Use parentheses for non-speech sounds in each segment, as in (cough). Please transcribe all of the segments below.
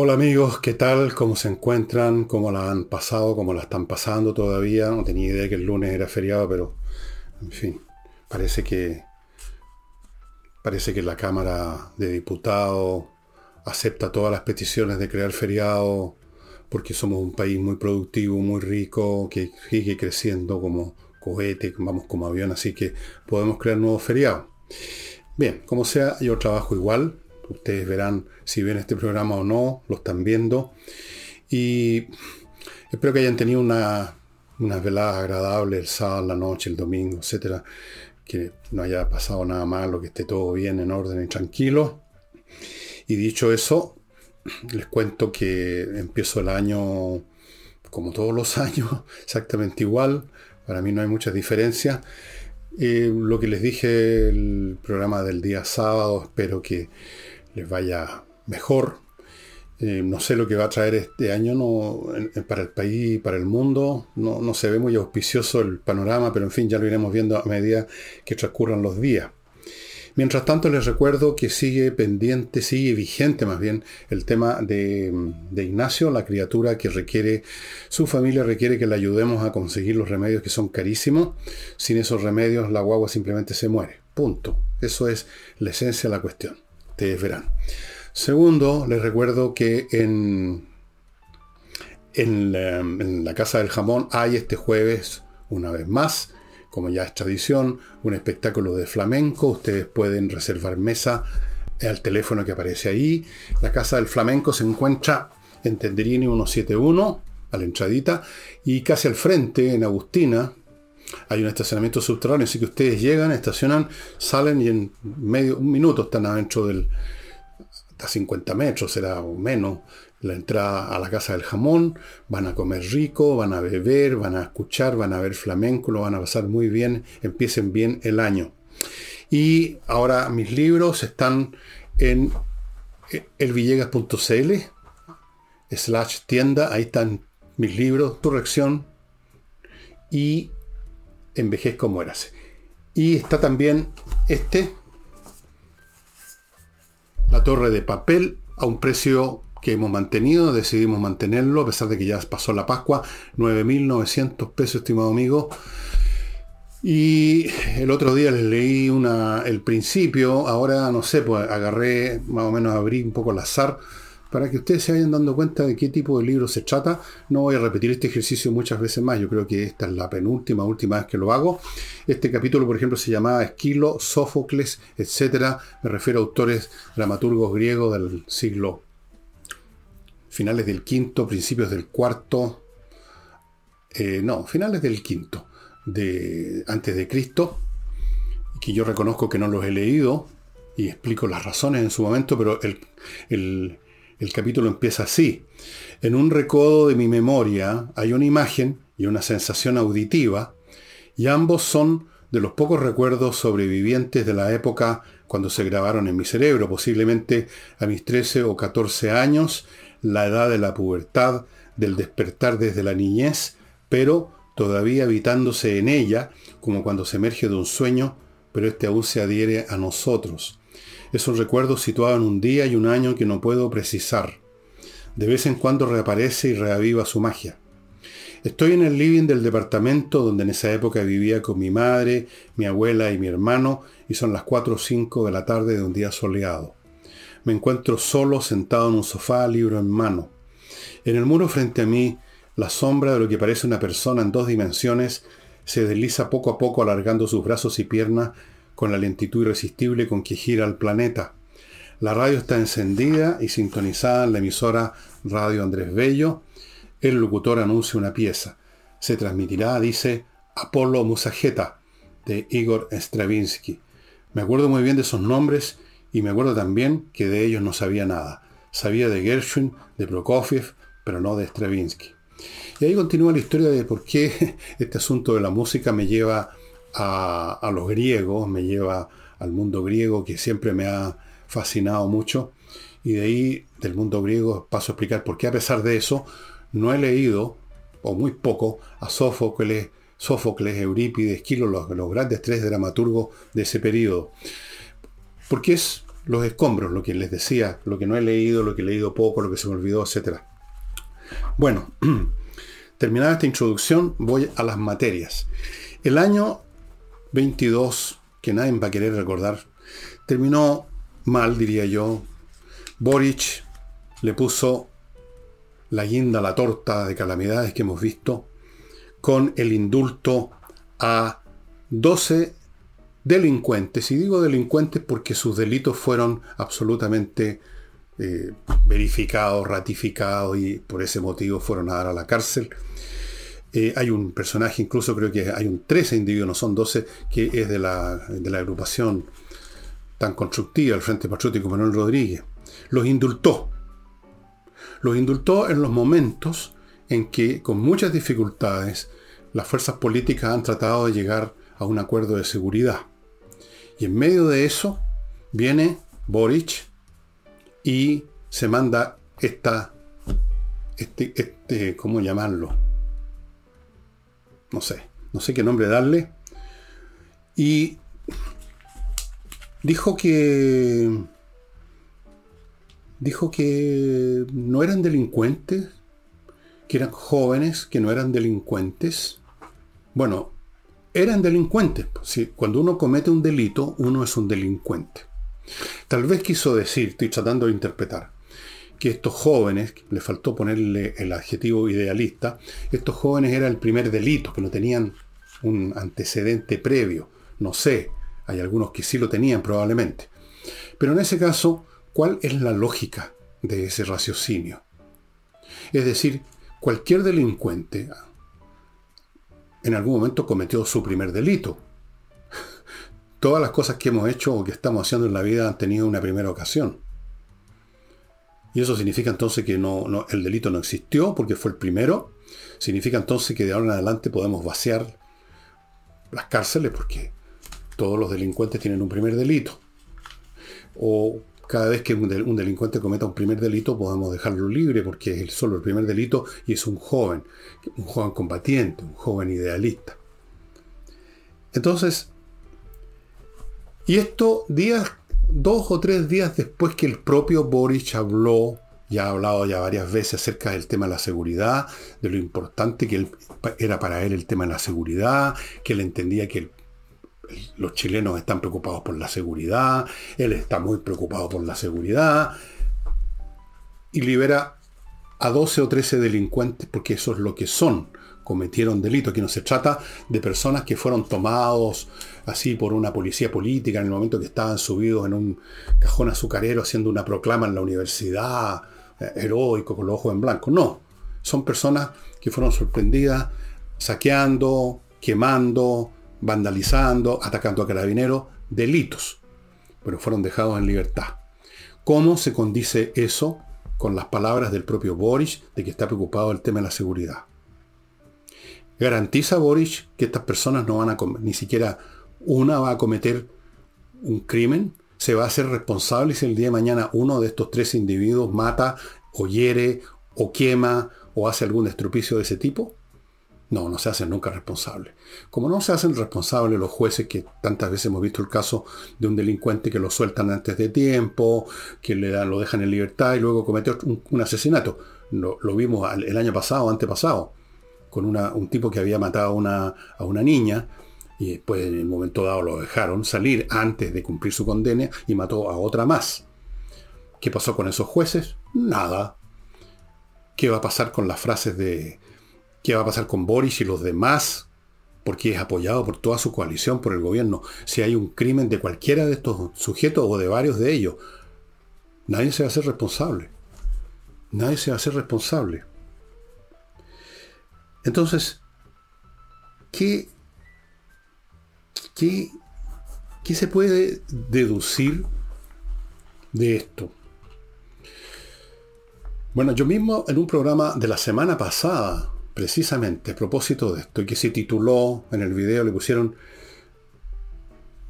Hola amigos, ¿qué tal? ¿Cómo se encuentran? ¿Cómo la han pasado? ¿Cómo la están pasando todavía? No tenía idea que el lunes era feriado, pero en fin, parece que parece que la Cámara de Diputados acepta todas las peticiones de crear feriado porque somos un país muy productivo, muy rico, que sigue creciendo como cohete, vamos como avión, así que podemos crear nuevos feriados. Bien, como sea, yo trabajo igual, Ustedes verán si ven este programa o no, lo están viendo. Y espero que hayan tenido una, unas veladas agradables el sábado, la noche, el domingo, etcétera. Que no haya pasado nada malo, que esté todo bien, en orden y tranquilo. Y dicho eso, les cuento que empiezo el año como todos los (laughs) años, exactamente igual. Para mí no hay muchas diferencias. Eh, lo que les dije el programa del día sábado, espero que les vaya mejor. Eh, no sé lo que va a traer este año no, para el país para el mundo. No, no, se ve muy auspicioso el panorama, pero en fin, ya lo iremos viendo a medida que transcurran los días. Mientras tanto, les recuerdo que sigue pendiente, sigue vigente más bien, el tema de, de Ignacio, la criatura que requiere, su familia requiere que le ayudemos a conseguir los remedios que son carísimos. Sin esos remedios, la guagua simplemente se muere. Punto. Eso es la esencia de la cuestión ustedes verán. Segundo, les recuerdo que en, en, la, Casa del Jamón hay este jueves, una vez más, como ya es tradición, un espectáculo de flamenco. Ustedes pueden reservar mesa al teléfono que aparece ahí. La Casa del Flamenco se encuentra en Tenderini 171, a la entradita, y casi al frente, en Agustina, hay un estacionamiento subterráneo, así que ustedes llegan, estacionan, salen y en medio, un minuto están adentro del, hasta 50 metros, será o menos, la entrada a la casa del jamón, van a comer rico, van a beber, van a escuchar, van a ver flamenco, lo van a pasar muy bien, empiecen bien el año. Y ahora mis libros están en elvillegas.cl slash tienda, ahí están mis libros, tu reacción y envejez como eras. Y está también este, la torre de papel, a un precio que hemos mantenido, decidimos mantenerlo, a pesar de que ya pasó la Pascua, 9.900 pesos, estimado amigo. Y el otro día les leí una, el principio, ahora no sé, pues agarré, más o menos abrí un poco al azar para que ustedes se vayan dando cuenta de qué tipo de libro se trata. No voy a repetir este ejercicio muchas veces más, yo creo que esta es la penúltima, última vez que lo hago. Este capítulo, por ejemplo, se llamaba Esquilo, Sófocles, etc. Me refiero a autores dramaturgos griegos del siglo finales del quinto, principios del cuarto, eh, no, finales del quinto, de, antes de Cristo, que yo reconozco que no los he leído y explico las razones en su momento, pero el el capítulo empieza así. En un recodo de mi memoria hay una imagen y una sensación auditiva, y ambos son de los pocos recuerdos sobrevivientes de la época cuando se grabaron en mi cerebro, posiblemente a mis 13 o 14 años, la edad de la pubertad, del despertar desde la niñez, pero todavía habitándose en ella, como cuando se emerge de un sueño, pero este aún se adhiere a nosotros. Es un recuerdo situado en un día y un año que no puedo precisar. De vez en cuando reaparece y reaviva su magia. Estoy en el living del departamento donde en esa época vivía con mi madre, mi abuela y mi hermano y son las 4 o 5 de la tarde de un día soleado. Me encuentro solo sentado en un sofá, libro en mano. En el muro frente a mí, la sombra de lo que parece una persona en dos dimensiones se desliza poco a poco alargando sus brazos y piernas con la lentitud irresistible con que gira el planeta. La radio está encendida y sintonizada en la emisora Radio Andrés Bello. El locutor anuncia una pieza. Se transmitirá, dice, Apolo Musajeta, de Igor Stravinsky. Me acuerdo muy bien de esos nombres y me acuerdo también que de ellos no sabía nada. Sabía de Gershwin, de Prokofiev, pero no de Stravinsky. Y ahí continúa la historia de por qué (laughs) este asunto de la música me lleva a, los griegos, me lleva al mundo griego que siempre me ha fascinado mucho. Y de ahí, del mundo griego, paso a explicar por qué a pesar de eso, no he leído, o muy poco, a Sófocles, Sófocles, Eurípides, Esquilo, los, los, grandes tres dramaturgos de ese periodo. Porque es los escombros, lo que les decía, lo que no he leído, lo que he leído poco, lo que se me olvidó, etc. Bueno, (clears throat) terminada esta introducción, voy a las materias. El año 22, que nadie va a querer recordar, terminó mal, diría yo. Boric le puso la guinda a la torta de calamidades que hemos visto con el indulto a 12 delincuentes. Y digo delincuentes porque sus delitos fueron absolutamente eh, verificados, ratificados y por ese motivo fueron a dar a la cárcel. Eh, hay un personaje, incluso creo que hay un 13 individuos, no son 12, que es de la, de la agrupación tan constructiva, el Frente Patriótico Manuel Rodríguez. Los indultó. Los indultó en los momentos en que, con muchas dificultades, las fuerzas políticas han tratado de llegar a un acuerdo de seguridad. Y en medio de eso viene Boric y se manda esta, este, este, ¿cómo llamarlo? No sé, no sé qué nombre darle. Y dijo que dijo que no eran delincuentes, que eran jóvenes, que no eran delincuentes. Bueno, eran delincuentes. cuando uno comete un delito, uno es un delincuente. Tal vez quiso decir, estoy tratando de interpretar, que estos jóvenes, le faltó ponerle el adjetivo idealista, estos jóvenes era el primer delito, que no tenían un antecedente previo. No sé, hay algunos que sí lo tenían probablemente. Pero en ese caso, ¿cuál es la lógica de ese raciocinio? Es decir, cualquier delincuente, en algún momento cometió su primer delito. (laughs) Todas las cosas que hemos hecho o que estamos haciendo en la vida han tenido una primera ocasión. Y eso significa entonces que no, el delito no existió porque fue el primero. Significa entonces que de ahora en adelante podemos vaciar las cárceles porque todos los delincuentes tienen un primer delito. O cada vez que un, delincuente cometa un primer delito podemos dejarlo libre porque es solo el primer delito y es un joven, un joven combatiente, un joven idealista. Entonces, y esto días, dos o tres días después que el propio Boric habló, ya ha hablado ya varias veces acerca del tema de la seguridad, de lo importante que era para él el tema de la seguridad, que él entendía que los chilenos están preocupados por la seguridad, él está muy preocupado por la seguridad, y libera a 12 o 13 delincuentes, porque eso es lo que son, cometieron delitos. Aquí no se trata de personas que fueron tomados así por una policía política en el momento que estaban subidos en un cajón azucarero haciendo una proclama en la universidad, eh, heroico, con los ojos en blanco. No, son personas que fueron sorprendidas saqueando, quemando, vandalizando, atacando a carabineros, delitos, pero fueron dejados en libertad. ¿Cómo se condice eso con las palabras del propio Boris de que está preocupado del tema de la seguridad? ¿Garantiza Boris que estas personas no van a, ni siquiera una va a cometer un crimen? ¿Se va a hacer responsable si el día de mañana uno de estos tres individuos mata o hiere o quema o hace algún estropicio de ese tipo? No, no se hacen nunca responsables. Como no se hacen responsables los jueces, que tantas veces hemos visto el caso de un delincuente que lo sueltan antes de tiempo, que le dan, lo dejan en libertad y luego comete un, asesinato. Lo, vimos el año pasado, antepasado, con un tipo que había matado a una, a una niña y después en el momento dado lo dejaron salir antes de cumplir su condena y mató a otra más. ¿Qué pasó con esos jueces? Nada. ¿Qué va a pasar con las frases de, ¿Qué va a pasar con Boris y los demás? Porque es apoyado por toda su coalición, por el gobierno. Si hay un crimen de cualquiera de estos sujetos o de varios de ellos, nadie se va a hacer responsable. Nadie se va a hacer responsable. Entonces, ¿qué, qué, qué se puede deducir de esto? Bueno, yo mismo en un programa de la semana pasada precisamente a propósito de esto, que se tituló en el video, le pusieron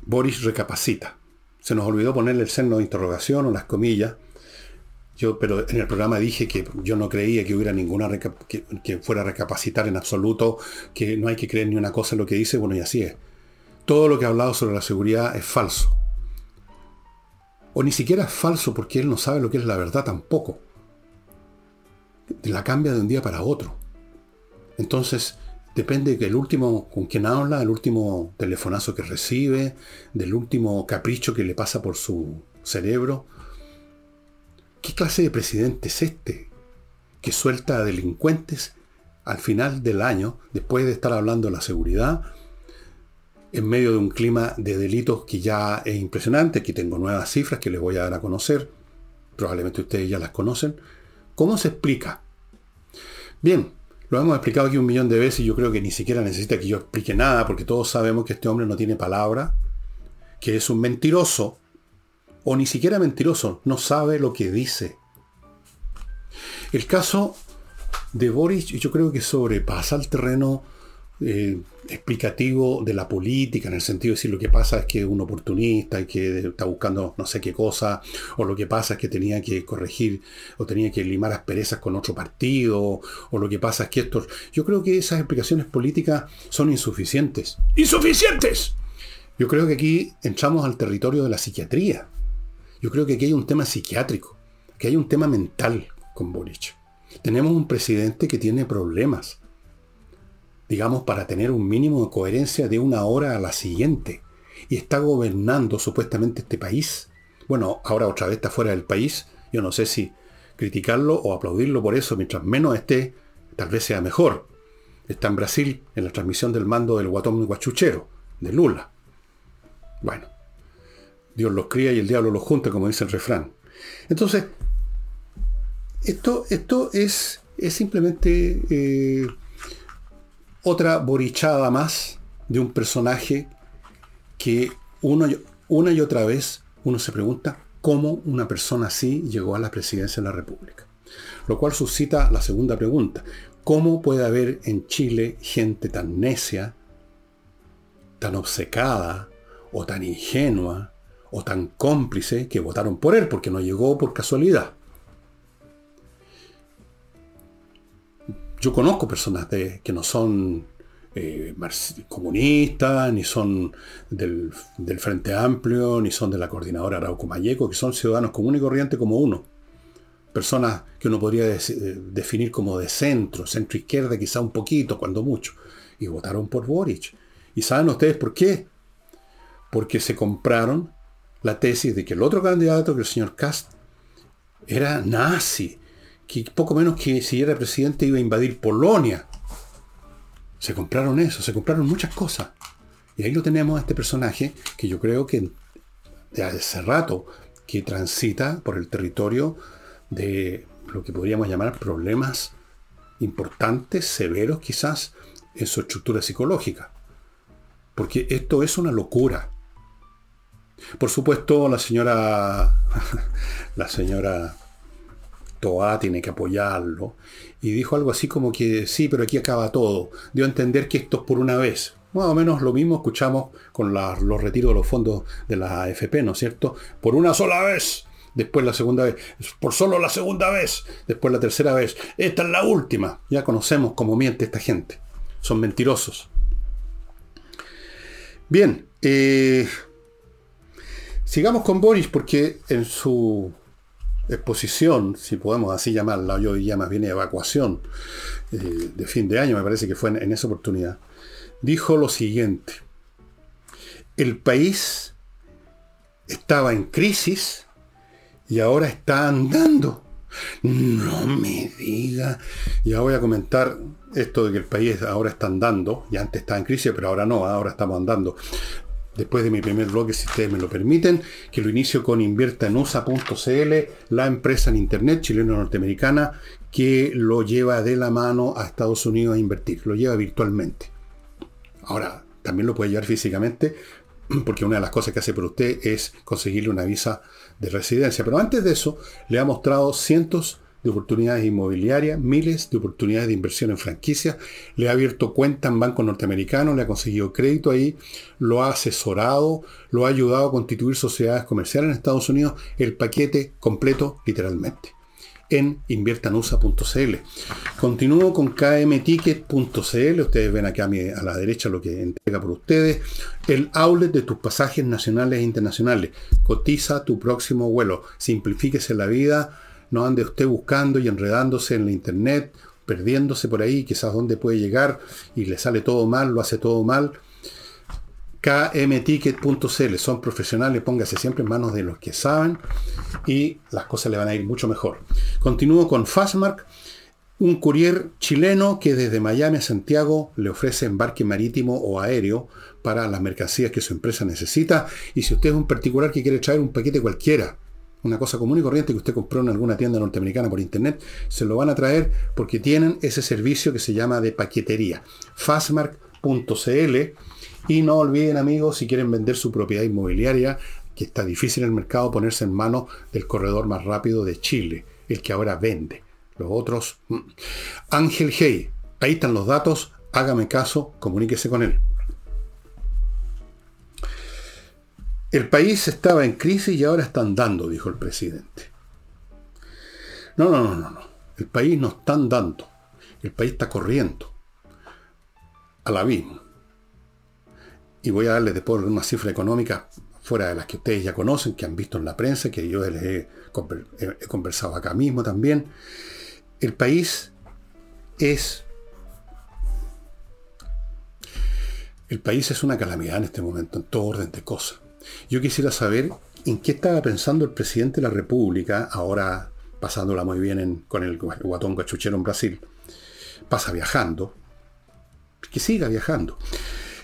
Boris recapacita. Se nos olvidó ponerle el signo de interrogación o las comillas. Yo, pero en el programa dije que yo no creía que hubiera ninguna que, fuera a recapacitar en absoluto, que no hay que creer ni una cosa en lo que dice, bueno, y así es. Todo lo que ha hablado sobre la seguridad es falso. O ni siquiera es falso porque él no sabe lo que es la verdad tampoco. La cambia de un día para otro. Entonces, depende del último con quien habla, del último telefonazo que recibe, del último capricho que le pasa por su cerebro. ¿Qué clase de presidente es este? Que suelta a delincuentes al final del año, después de estar hablando de la seguridad, en medio de un clima de delitos que ya es impresionante. Aquí tengo nuevas cifras que les voy a dar a conocer. Probablemente ustedes ya las conocen. ¿Cómo se explica? Bien, lo hemos explicado aquí un millón de veces y yo creo que ni siquiera necesita que yo explique nada porque todos sabemos que este hombre no tiene palabra, que es un mentiroso, o ni siquiera mentiroso, no sabe lo que dice. El caso de Boris yo creo que sobrepasa el terreno eh, explicativo de la política, en el sentido de decir lo que pasa es que es un oportunista y que está buscando no sé qué cosa, o lo que pasa es que tenía que corregir o tenía que limar asperezas con otro partido, o lo que pasa es que estos... Yo creo que esas explicaciones políticas son insuficientes. ¡Insuficientes! Yo creo que aquí entramos al territorio de la psiquiatría. Yo creo que aquí hay un tema psiquiátrico, que hay un tema mental con Boric. Tenemos un presidente que tiene problemas digamos, para tener un mínimo de coherencia de una hora a la siguiente. Y está gobernando supuestamente este país. Bueno, ahora otra vez está fuera del país. Yo no sé si criticarlo o aplaudirlo por eso. Mientras menos esté, tal vez sea mejor. Está en Brasil en la transmisión del mando del Guatón Guachuchero, de Lula. Bueno, Dios los cría y el diablo los junta, como dice el refrán. Entonces, esto, esto es, es simplemente eh, otra borichada más de un personaje que una y otra vez uno se pregunta cómo una persona así llegó a la presidencia de la República. Lo cual suscita la segunda pregunta. ¿Cómo puede haber en Chile gente tan necia, tan obcecada, o tan ingenua, o tan cómplice que votaron por él porque no llegó por casualidad? yo conozco personas que no son eh, comunistas, ni son del, Frente Amplio, ni son de la Coordinadora Arauco Mayeco, que son ciudadanos comunes y corrientes como uno. Personas que uno podría eh, definir como de centro, centro izquierda, quizá un poquito, cuando mucho. Y votaron por Boric. ¿Y saben ustedes por qué? Porque se compraron la tesis de que el otro candidato, que el señor Cast, era nazi, que poco menos que si era presidente iba a invadir Polonia. Se compraron eso, se compraron muchas cosas. Y ahí lo tenemos a este personaje que yo creo que de hace rato que transita por el territorio de lo que podríamos llamar problemas importantes, severos quizás, en su estructura psicológica. Porque esto es una locura. Por supuesto, la señora, (laughs) la señora Toa tiene que apoyarlo. Y dijo algo así como que sí, pero aquí acaba todo. Dio a entender que esto es por una vez. Más o menos lo mismo escuchamos con los retiros de los fondos de la AFP, ¿no es cierto? Por una sola vez. Después la segunda vez. Por solo la segunda vez. Después la tercera vez. Esta es la última. Ya conocemos cómo miente esta gente. Son mentirosos. Bien. Eh, sigamos con Boris porque en su exposición, si podemos así llamarla, yo diría más bien evacuación eh, de fin de año, me parece que fue en, esa oportunidad, dijo lo siguiente, el país estaba en crisis y ahora está andando. No me diga. Ya voy a comentar esto de que el país ahora está andando. Ya antes estaba en crisis, pero ahora no, ahora estamos andando después de mi primer bloque, si ustedes me lo permiten, que lo inicio con invierta en USA.cl, la empresa en Internet chileno-norteamericana que lo lleva de la mano a Estados Unidos a invertir, lo lleva virtualmente. Ahora, también lo puede llevar físicamente, (clears throat) porque una de las cosas que hace por usted es conseguirle una visa de residencia. Pero antes de eso, le ha mostrado cientos de oportunidades inmobiliarias, miles de oportunidades de inversión en franquicias, le ha abierto cuenta en bancos norteamericanos, le ha conseguido crédito ahí, lo ha asesorado, lo ha ayudado a constituir sociedades comerciales en Estados Unidos, el paquete completo literalmente. en inviertanusa.cl. Continúo con kmticket.cl. Ustedes ven acá a, a la derecha lo que entrega por ustedes. El outlet de tus pasajes nacionales e internacionales. Cotiza tu próximo vuelo. Simplifíquese la vida. No ande usted buscando y enredándose en la internet, perdiéndose por ahí, quizás dónde puede llegar y le sale todo mal, lo hace todo mal kmticket.cl. Son profesionales, póngase siempre en manos de los que saben y las cosas le van a ir mucho mejor. Continúo con Fastmark, un courier chileno que desde Miami a Santiago le ofrece embarque marítimo o aéreo para las mercancías que su empresa necesita. Y si usted es un particular que quiere traer un paquete cualquiera, una cosa común y corriente que usted compró en alguna tienda norteamericana por internet, se lo van a traer porque tienen ese servicio que se llama de paquetería. Fastmark.cl y no olviden amigos, si quieren vender su propiedad inmobiliaria, que está difícil en el mercado ponerse en manos del corredor más rápido de Chile, el que ahora vende. Los otros... Mm. Ángel Hey, ahí están los datos, hágame caso, comuníquese con él. El país estaba en crisis y ahora está andando, dijo el presidente. No, no, no, no, no. El país no está andando. El país está corriendo al abismo y voy a darles después una cifra económica fuera de las que ustedes ya conocen, que han visto en la prensa, que yo les he, conversado acá mismo también. El país es... El país es una calamidad en este momento, en todo orden de cosas. Yo quisiera saber en qué estaba pensando el presidente de la República, ahora pasándola muy bien con el guatón cachuchero en Brasil. Pasa viajando. Que siga viajando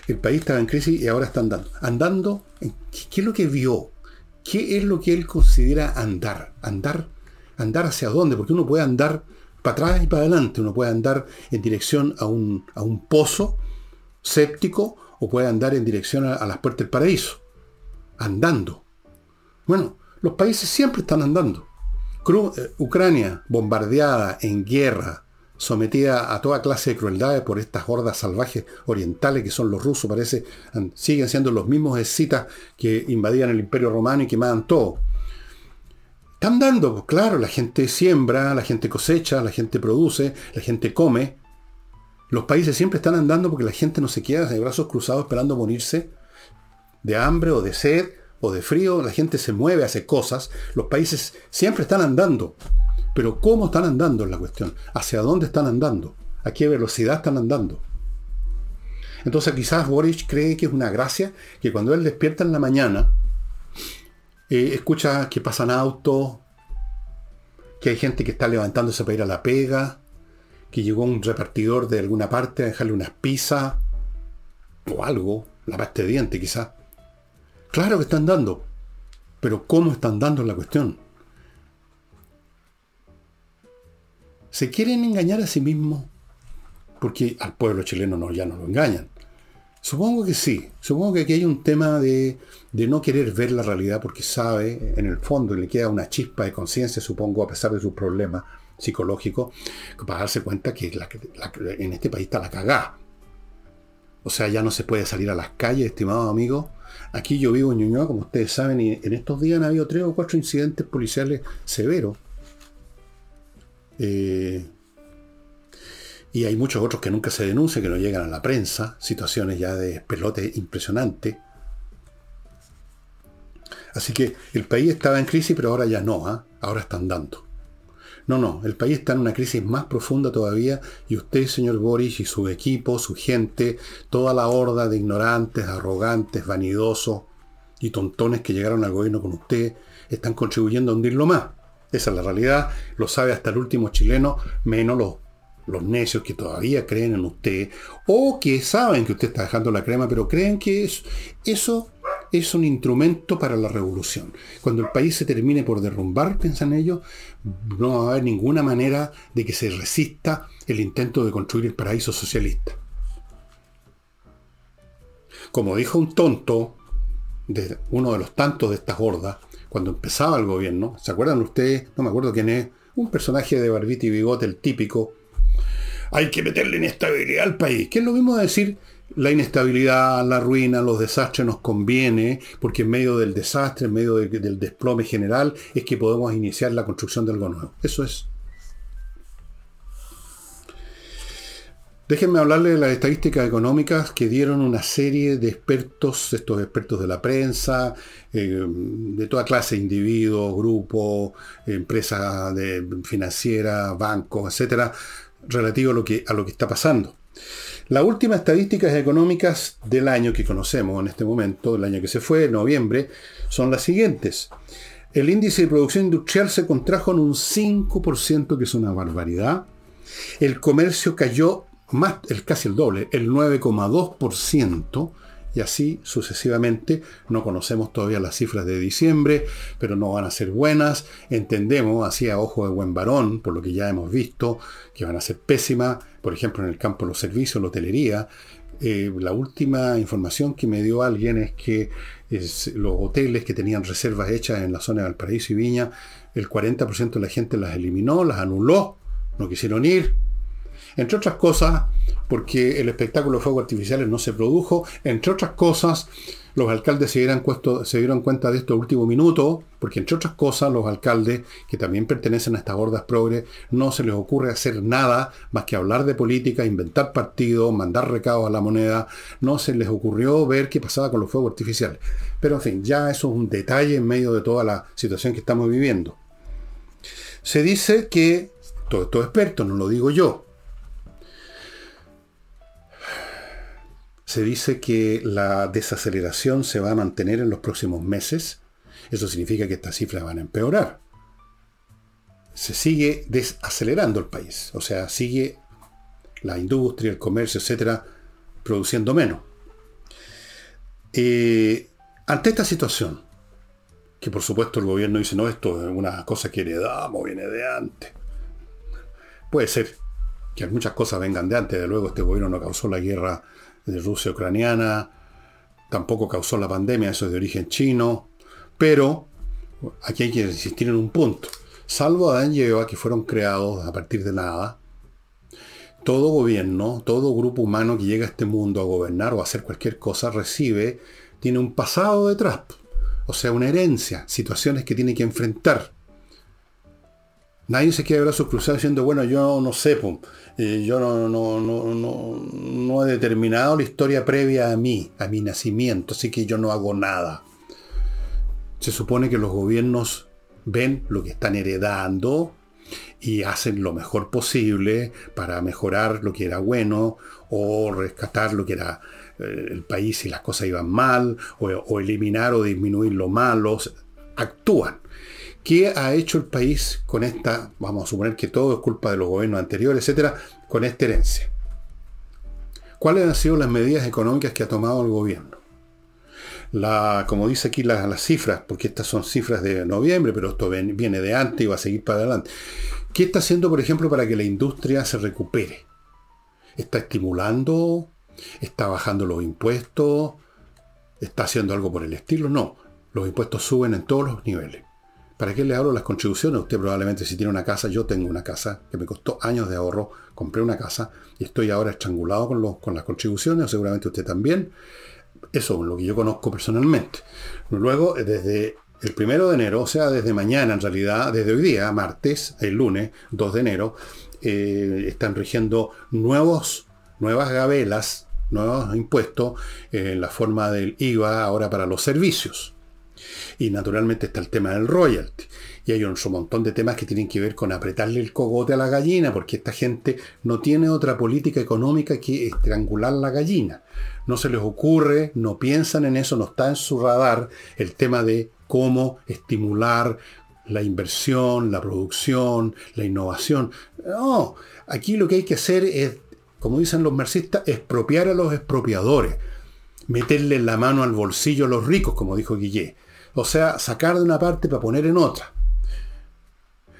el país estaba en crisis y ahora está andando. Andando, ¿qué es lo que vio? ¿Qué es lo que él considera andar? Andar, andar hacia dónde? Porque uno puede andar para atrás y para adelante, uno puede andar en dirección a un, a un pozo séptico o puede andar en dirección a, las puertas del paraíso. Andando. Bueno, los países siempre están andando. Eh, Ucrania bombardeada en guerra, sometida a toda clase de crueldades por estas hordas salvajes orientales que son los rusos, parece, siguen siendo los mismos escitas que invadían el imperio romano y quemaban todo. Están dando, pues, claro, la gente siembra, la gente cosecha, la gente produce, la gente come. Los países siempre están andando porque la gente no se queda de brazos cruzados esperando morirse de hambre o de sed o de frío. La gente se mueve, hace cosas. Los países siempre están andando. Pero ¿cómo están andando es la cuestión? ¿Hacia dónde están andando? ¿A qué velocidad están andando? Entonces quizás Boris cree que es una gracia que cuando él despierta en la mañana, eh, escucha que pasan autos, que hay gente que está levantándose para ir a la pega, que llegó un repartidor de alguna parte a dejarle unas pizzas o algo, la pasta de diente quizás. Claro que están dando, pero ¿cómo están dando la cuestión? se quieren engañar a sí mismos porque al pueblo chileno no, ya no lo engañan. Supongo que sí, supongo que aquí hay un tema de, no querer ver la realidad porque sabe, en el fondo le queda una chispa de conciencia, supongo, a pesar de sus problemas psicológicos, para darse cuenta que en este país está la cagada. O sea, ya no se puede salir a las calles, estimados amigos. Aquí yo vivo en Ñuñoa, como ustedes saben, y en estos días han habido tres o cuatro incidentes policiales severos eh, y hay muchos otros que nunca se denuncian, que no llegan a la prensa, situaciones ya de pelote impresionante. Así que el país estaba en crisis, pero ahora ya no, ¿ah? ahora están dando. No, no, el país está en una crisis más profunda todavía y usted, señor Boris, y su equipo, su gente, toda la horda de ignorantes, arrogantes, vanidosos y tontones que llegaron al gobierno con usted, están contribuyendo a hundirlo más. Esa es la realidad, lo sabe hasta el último chileno, menos los, los necios que todavía creen en usted, o que saben que usted está dejando la crema, pero creen que eso es un instrumento para la revolución. Cuando el país se termine por derrumbar, piensan ellos, no va a haber ninguna manera de que se resista el intento de construir el paraíso socialista. Como dijo un tonto, de uno de los tantos de estas hordas, cuando empezaba el gobierno, ¿se acuerdan ustedes? No me acuerdo quién es, un personaje de barbita y bigote, el típico. Hay que meterle inestabilidad al país. ¿Qué es lo mismo de decir la inestabilidad, la ruina, los desastres nos conviene, porque en medio del desastre, en medio del desplome general, es que podemos iniciar la construcción de algo nuevo. Eso es. Déjenme hablarles de las estadísticas económicas que dieron una serie de expertos, estos expertos de la prensa, eh, de toda clase, individuos, grupos, empresas financieras, bancos, etcétera, relativo a lo que, a lo que está pasando. Las últimas estadísticas económicas del año que conocemos en este momento, del año que se fue, noviembre, son las siguientes. El índice de producción industrial se contrajo en un 5%, que es una barbaridad. El comercio cayó más, el, casi el doble, el 9,2%, y así sucesivamente. No conocemos todavía las cifras de diciembre, pero no van a ser buenas. Entendemos, así a ojo de buen varón, por lo que ya hemos visto, que van a ser pésimas, por ejemplo, en el campo de los servicios, la hotelería. Eh, la última información que me dio alguien es que los hoteles que tenían reservas hechas en la zona de Valparaíso y Viña, el 40% de la gente las eliminó, las anuló, no quisieron ir, entre otras cosas, porque el espectáculo de fuegos artificiales no se produjo, entre otras cosas, los alcaldes se dieron, cuenta de esto último minuto, porque entre otras cosas los alcaldes, que también pertenecen a estas gordas progres, no se les ocurre hacer nada más que hablar de política, inventar partidos, mandar recados a la moneda, no se les ocurrió ver qué pasaba con los fuegos artificiales. Pero en fin, ya eso es un detalle en medio de toda la situación que estamos viviendo. Se dice que, todo esto es experto, no lo digo yo, Se dice que la desaceleración se va a mantener en los próximos meses. Eso significa que estas cifras van a empeorar. Se sigue desacelerando el país. O sea, sigue la industria, el comercio, etcétera, produciendo menos. Eh, ante esta situación, que por supuesto el gobierno dice, no, esto es una cosa que heredamos, viene de antes. Puede ser que muchas cosas vengan de antes, de luego este gobierno no causó la guerra de Rusia ucraniana, tampoco causó la pandemia, eso es de origen chino, pero aquí hay que insistir en un punto. Salvo Adán y Eva, que fueron creados a partir de nada, todo gobierno, todo grupo humano que llega a este mundo a gobernar o a hacer cualquier cosa recibe, tiene un pasado detrás, o sea, una herencia, situaciones que tiene que enfrentar. Nadie se queda brazos cruzados diciendo, bueno, yo no sé, yo no, no, no, no, he determinado la historia previa a mí, a mi nacimiento, así que yo no hago nada. Se supone que los gobiernos ven lo que están heredando y hacen lo mejor posible para mejorar lo que era bueno o rescatar lo que era eh, el país si las cosas iban mal o, o eliminar o disminuir lo malo. Actúan. ¿Qué ha hecho el país con esta, vamos a suponer que todo es culpa de los gobiernos anteriores, etcétera, con esta herencia? ¿Cuáles han sido las medidas económicas que ha tomado el gobierno? La, como dice aquí las, cifras, porque estas son cifras de noviembre, pero esto viene de antes y va a seguir para adelante. ¿Qué está haciendo, por ejemplo, para que la industria se recupere? ¿Está estimulando? ¿Está bajando los impuestos? ¿Está haciendo algo por el estilo? No. Los impuestos suben en todos los niveles. ¿Para qué le hablo las contribuciones? Usted probablemente si tiene una casa, yo tengo una casa que me costó años de ahorro, compré una casa y estoy ahora estrangulado con, las contribuciones, o seguramente usted también. Eso es lo que yo conozco personalmente. Luego, desde el primero de enero, o sea, desde mañana en realidad, desde hoy día, martes, el lunes, 2 de enero, eh, están rigiendo nuevos, nuevas gabelas, nuevos impuestos en la forma del IVA ahora para los servicios. Y naturalmente está el tema del royalty. Y hay un montón de temas que tienen que ver con apretarle el cogote a la gallina, porque esta gente no tiene otra política económica que estrangular la gallina. No se les ocurre, no piensan en eso, no está en su radar el tema de cómo estimular la inversión, la producción, la innovación. No, aquí lo que hay que hacer es, como dicen los marxistas, expropiar a los expropiadores, meterle la mano al bolsillo a los ricos, como dijo Guillet. O sea, sacar de una parte para poner en otra.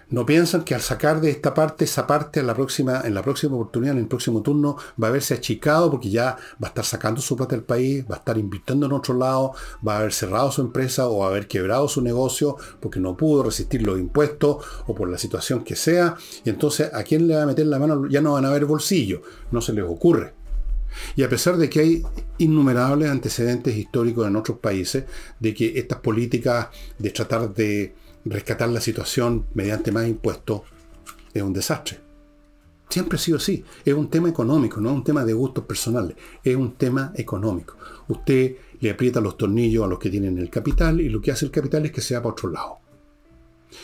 No piensan que al sacar de esta parte, esa parte en la próxima, en la próxima oportunidad, en el próximo turno, va a verse achicado porque ya va a estar sacando su plata del país, va a estar invirtiendo en otro lado, va a haber cerrado su empresa o va a haber quebrado su negocio porque no pudo resistir los impuestos o por la situación que sea. Y entonces, ¿a quién le va a meter la mano? Ya no van a haber bolsillo. No se les ocurre. Y a pesar de que hay innumerables antecedentes históricos en otros países de que estas políticas de tratar de rescatar la situación mediante más impuestos es un desastre. Siempre ha sido así. Es un tema económico, no es un tema de gustos personales. Es un tema económico. Usted le aprieta los tornillos a los que tienen el capital y lo que hace el capital es que se va para otro lado.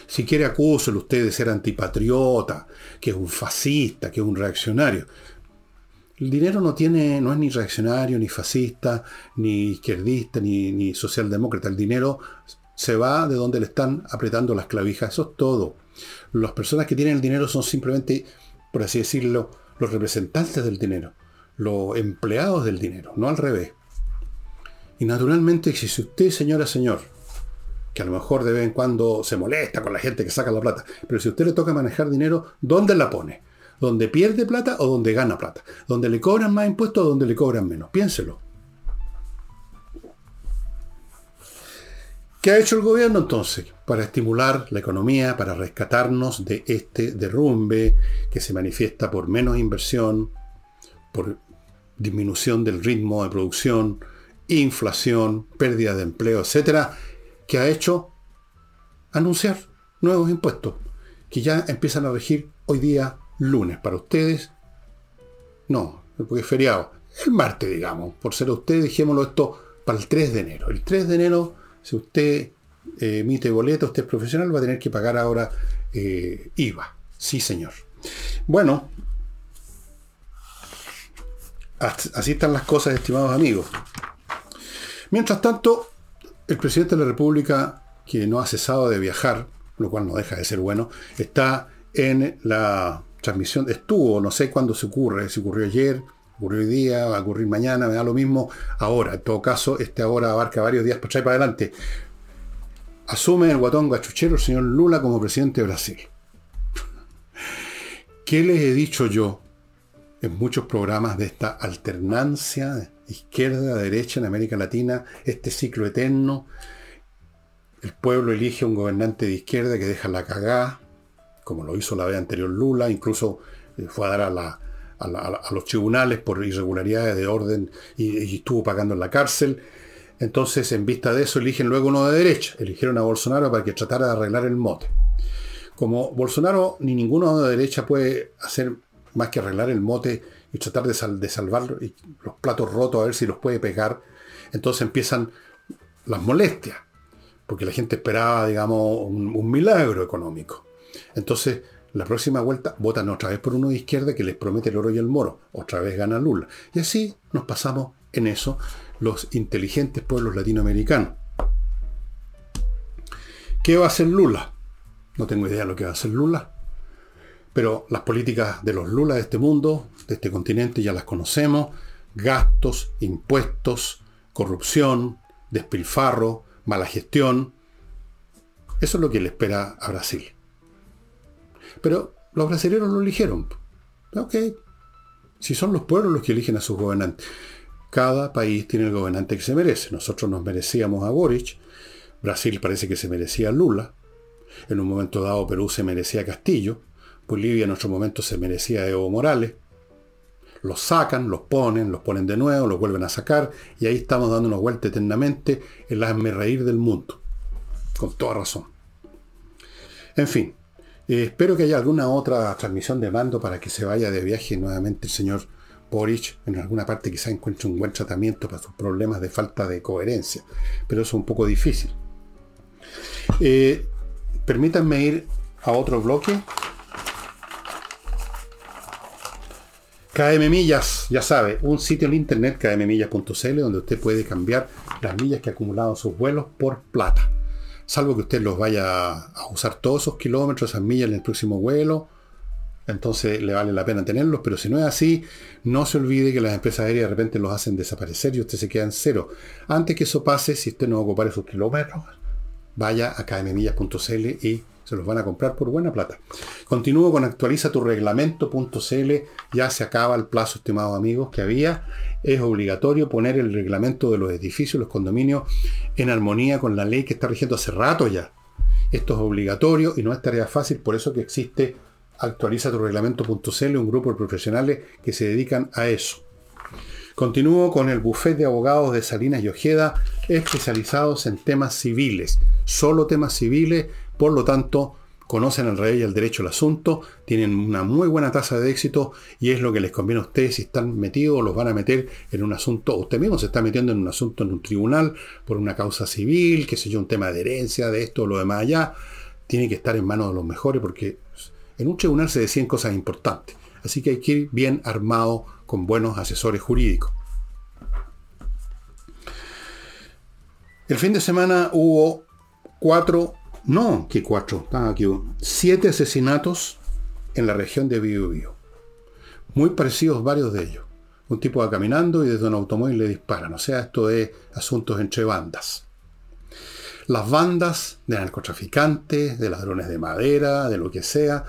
Si quiere acúselo usted de ser antipatriota, que es un fascista, que es un reaccionario. El dinero no tiene, no es ni reaccionario, ni fascista, ni izquierdista, ni, socialdemócrata. El dinero se va de donde le están apretando las clavijas. Eso es todo. Las personas que tienen el dinero son simplemente, por así decirlo, los representantes del dinero, los empleados del dinero, no al revés. Y naturalmente, si usted, señora, señor, que a lo mejor de vez en cuando se molesta con la gente que saca la plata, pero si usted le toca manejar dinero, ¿dónde la pone? ¿Donde pierde plata o donde gana plata? ¿Donde le cobran más impuestos o donde le cobran menos? Piénselo. ¿Qué ha hecho el gobierno entonces para estimular la economía, para rescatarnos de este derrumbe que se manifiesta por menos inversión, por disminución del ritmo de producción, inflación, pérdida de empleo, etcétera, que ha hecho anunciar nuevos impuestos que ya empiezan a regir hoy día lunes. Para ustedes, no, porque es feriado. El martes, digamos, por ser usted, dejémoslo esto para el 3 de enero. El 3 de enero, si usted eh, emite boleto, usted es profesional, va a tener que pagar ahora eh, IVA. Sí, señor. Bueno, así están las cosas, estimados amigos. Mientras tanto, el presidente de la República, que no ha cesado de viajar, lo cual no deja de ser bueno, está en la transmisión, estuvo, no sé cuándo se ocurre, si ocurrió ayer, ocurrió hoy día, va a ocurrir mañana, me da lo mismo ahora. En todo caso, este ahora abarca varios días para para adelante. Asume el guatón gachuchero el señor Lula como presidente de Brasil. (laughs) ¿Qué les he dicho yo en muchos programas de esta alternancia izquierda, derecha en América Latina, este ciclo eterno? El pueblo elige un gobernante de izquierda que deja la cagada, como lo hizo la vez anterior Lula, incluso eh, fue a dar a, los tribunales por irregularidades de orden y, estuvo pagando en la cárcel. Entonces, en vista de eso, eligen luego uno de derecha. Eligieron a Bolsonaro para que tratara de arreglar el mote. Como Bolsonaro ni ninguno de derecha puede hacer más que arreglar el mote y tratar de, salvar los platos rotos a ver si los puede pegar, entonces empiezan las molestias, porque la gente esperaba, digamos, un milagro económico. Entonces, la próxima vuelta votan otra vez por uno de izquierda que les promete el oro y el moro. Otra vez gana Lula. Y así nos pasamos en eso los inteligentes pueblos latinoamericanos. ¿Qué va a hacer Lula? No tengo idea de lo que va a hacer Lula. Pero las políticas de los Lula de este mundo, de este continente, ya las conocemos. Gastos, impuestos, corrupción, despilfarro, mala gestión. Eso es lo que le espera a Brasil. Pero los brasileños lo eligieron. Ok. Si son los pueblos los que eligen a sus gobernantes. Cada país tiene el gobernante que se merece. Nosotros nos merecíamos a Boric. Brasil parece que se merecía a Lula. En un momento dado Perú se merecía a Castillo. Bolivia en otro momento se merecía a Evo Morales. Los sacan, los ponen, los ponen de nuevo, los vuelven a sacar y ahí estamos dándonos vuelta eternamente el hazme reír del mundo. Con toda razón. En fin, eh, espero que haya alguna otra transmisión de mando para que se vaya de viaje nuevamente el señor Boric. En alguna parte quizá encuentre un buen tratamiento para sus problemas de falta de coherencia. Pero eso es un poco difícil. Eh, permítanme ir a otro bloque. KM Millas, ya sabe, un sitio en internet, kmmillas.cl, donde usted puede cambiar las millas que ha acumulado en sus vuelos por plata salvo que usted los vaya a usar todos esos kilómetros, esas millas en el próximo vuelo, entonces le vale la pena tenerlos, pero si no es así, no se olvide que las empresas aéreas de repente los hacen desaparecer y usted se queda en cero. Antes que eso pase, si usted no va a ocupar esos kilómetros, vaya a kmmillas.cl y se los van a comprar por buena plata. Continúo con actualiza tu reglamento.cl. Ya se acaba el plazo, estimados amigos, que había. Es obligatorio poner el reglamento de los edificios, los condominios, en armonía con la ley que está rigiendo hace rato ya. Esto es obligatorio y no es tarea fácil, por eso que existe actualiza tu reglamento.cl, un grupo de profesionales que se dedican a eso. Continúo con el bufete de abogados de Salinas y Ojeda, especializados en temas civiles, solo temas civiles por lo tanto, conocen al revés y al derecho el asunto, tienen una muy buena tasa de éxito y es lo que les conviene a ustedes si están metidos o los van a meter en un asunto, usted mismo se está metiendo en un asunto en un tribunal por una causa civil, qué sé yo, un tema de herencia, de esto o lo demás allá, tiene que estar en manos de los mejores porque en un tribunal se deciden cosas importantes. Así que hay que ir bien armado con buenos asesores jurídicos. El fin de semana hubo cuatro no, que cuatro, aquí. Siete asesinatos en la región de Biobío. Muy parecidos varios de ellos. Un tipo va caminando y desde un automóvil le disparan. O sea, esto es asuntos entre bandas. Las bandas de narcotraficantes, de ladrones de madera, de lo que sea,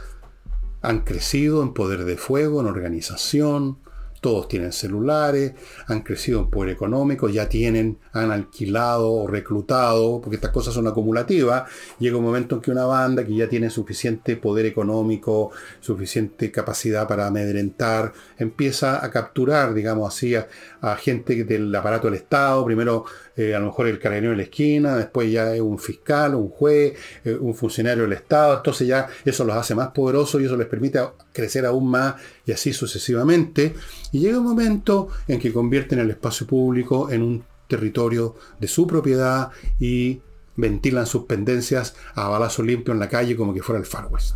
han crecido en poder de fuego, en organización, todos tienen celulares, han crecido en poder económico, ya tienen, han alquilado o reclutado, porque estas cosas son acumulativas, llega un momento en que una banda que ya tiene suficiente poder económico, suficiente capacidad para amedrentar, empieza a capturar, digamos así, a, gente del aparato del Estado, primero eh, a lo mejor el carabinero de la esquina, después ya es un fiscal, un juez, eh, un funcionario del Estado, entonces ya eso los hace más poderosos y eso les permite crecer aún más y así sucesivamente. Y llega un momento en que convierten el espacio público en un territorio de su propiedad y ventilan sus pendencias a balazo limpio en la calle como que fuera el Far West.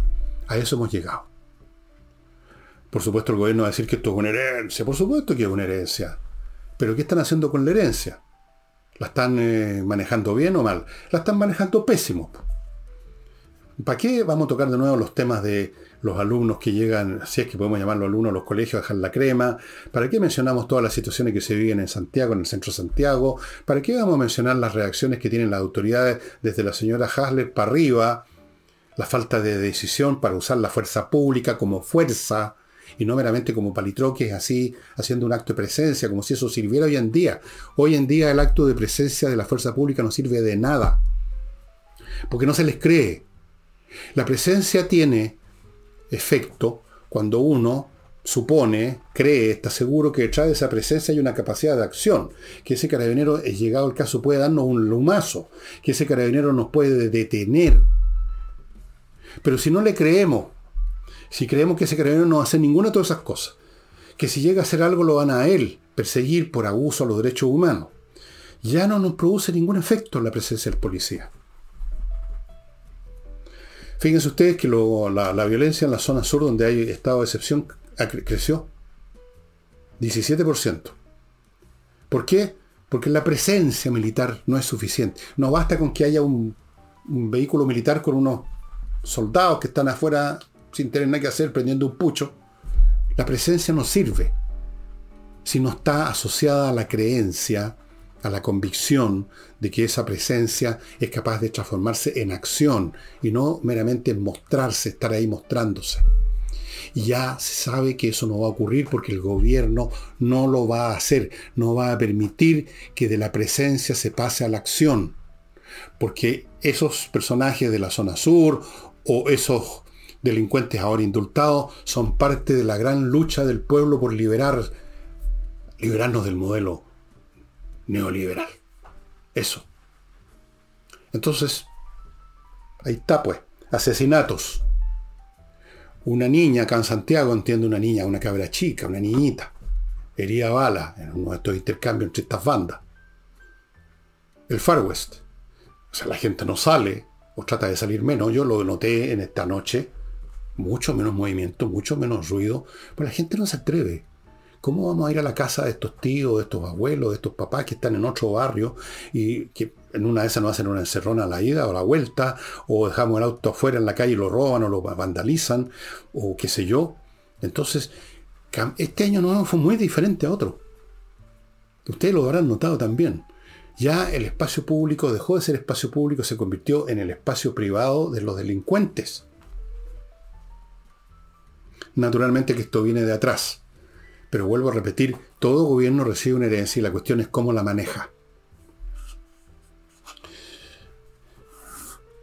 A eso hemos llegado. Por supuesto el gobierno va a decir que esto es una herencia. Por supuesto que es una herencia. Pero ¿qué están haciendo con la herencia? ¿La están eh, manejando bien o mal? La están manejando pésimo. ¿Para qué vamos a tocar de nuevo los temas de los alumnos que llegan, si es que podemos llamarlo alumnos, los colegios dejar la crema? ¿Para qué mencionamos todas las situaciones que se viven en Santiago, en el centro de Santiago? ¿Para qué vamos a mencionar las reacciones que tienen las autoridades desde la señora Hasler para arriba? La falta de decisión para usar la fuerza pública como fuerza y no meramente como palitroques así, haciendo un acto de presencia, como si eso sirviera hoy en día. Hoy en día el acto de presencia de la fuerza pública no sirve de nada, porque no se les cree. La presencia tiene efecto cuando uno supone, cree, está seguro que detrás de esa presencia hay una capacidad de acción, que ese carabinero, llegado el caso, puede darnos un lumazo, que ese carabinero nos puede detener. Pero si no le creemos, si creemos que ese carabinero no va a hacer ninguna de todas esas cosas, que si llega a hacer algo lo van a él perseguir por abuso a los derechos humanos, ya no nos produce ningún efecto la presencia del policía. Fíjense ustedes que la, violencia en la zona sur, donde hay estado de excepción, creció 17%. ¿Por qué? Porque la presencia militar no es suficiente. No basta con que haya un, un vehículo militar con unos soldados que están afuera sin tener nada que hacer, prendiendo un pucho. La presencia no sirve si no está asociada a la creencia a la convicción de que esa presencia es capaz de transformarse en acción y no meramente en mostrarse, estar ahí mostrándose. Y ya se sabe que eso no va a ocurrir porque el gobierno no lo va a hacer, no va a permitir que de la presencia se pase a la acción. Porque esos personajes de la zona sur o esos delincuentes ahora indultados son parte de la gran lucha del pueblo por liberar, liberarnos del modelo neoliberal. Eso. Entonces, ahí está pues, asesinatos. Una niña acá en Santiago, entiende una niña, una cabra chica, una niñita, herida bala en uno de estos intercambios entre estas bandas. El Far West. O sea, la gente no sale o trata de salir menos. Yo lo noté en esta noche. Mucho menos movimiento, mucho menos ruido. Pero la gente no se atreve. ¿Cómo vamos a ir a la casa de estos tíos, de estos abuelos, de estos papás que están en otro barrio y que en una de esas nos hacen una encerrona a la ida o a la vuelta, o dejamos el auto afuera en la calle y lo roban o lo vandalizan, o qué sé yo? Entonces, este año nuevo fue muy diferente a otro. Ustedes lo habrán notado también. Ya el espacio público dejó de ser espacio público, se convirtió en el espacio privado de los delincuentes. Naturalmente que esto viene de atrás. Pero vuelvo a repetir, todo gobierno recibe una herencia y la cuestión es cómo la maneja.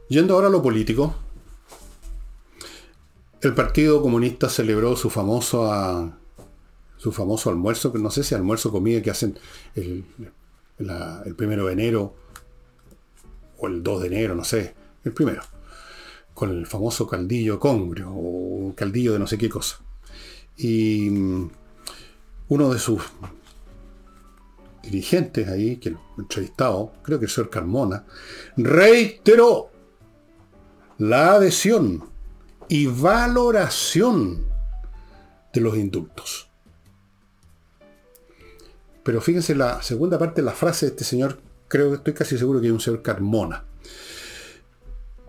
Yendo ahora a lo político, el Partido Comunista celebró su famoso, ah, su famoso almuerzo, que no sé si almuerzo comida que hacen el, el primero de enero o el 2 de enero, no sé, el primero. Con el famoso caldillo congrio o caldillo de no sé qué cosa. Y mm, uno de sus dirigentes ahí, que lo entrevistado, creo que el señor Carmona, reiteró la adhesión y valoración de los indultos. Pero fíjense la segunda parte de la frase de este señor, creo que estoy casi seguro que es un señor Carmona.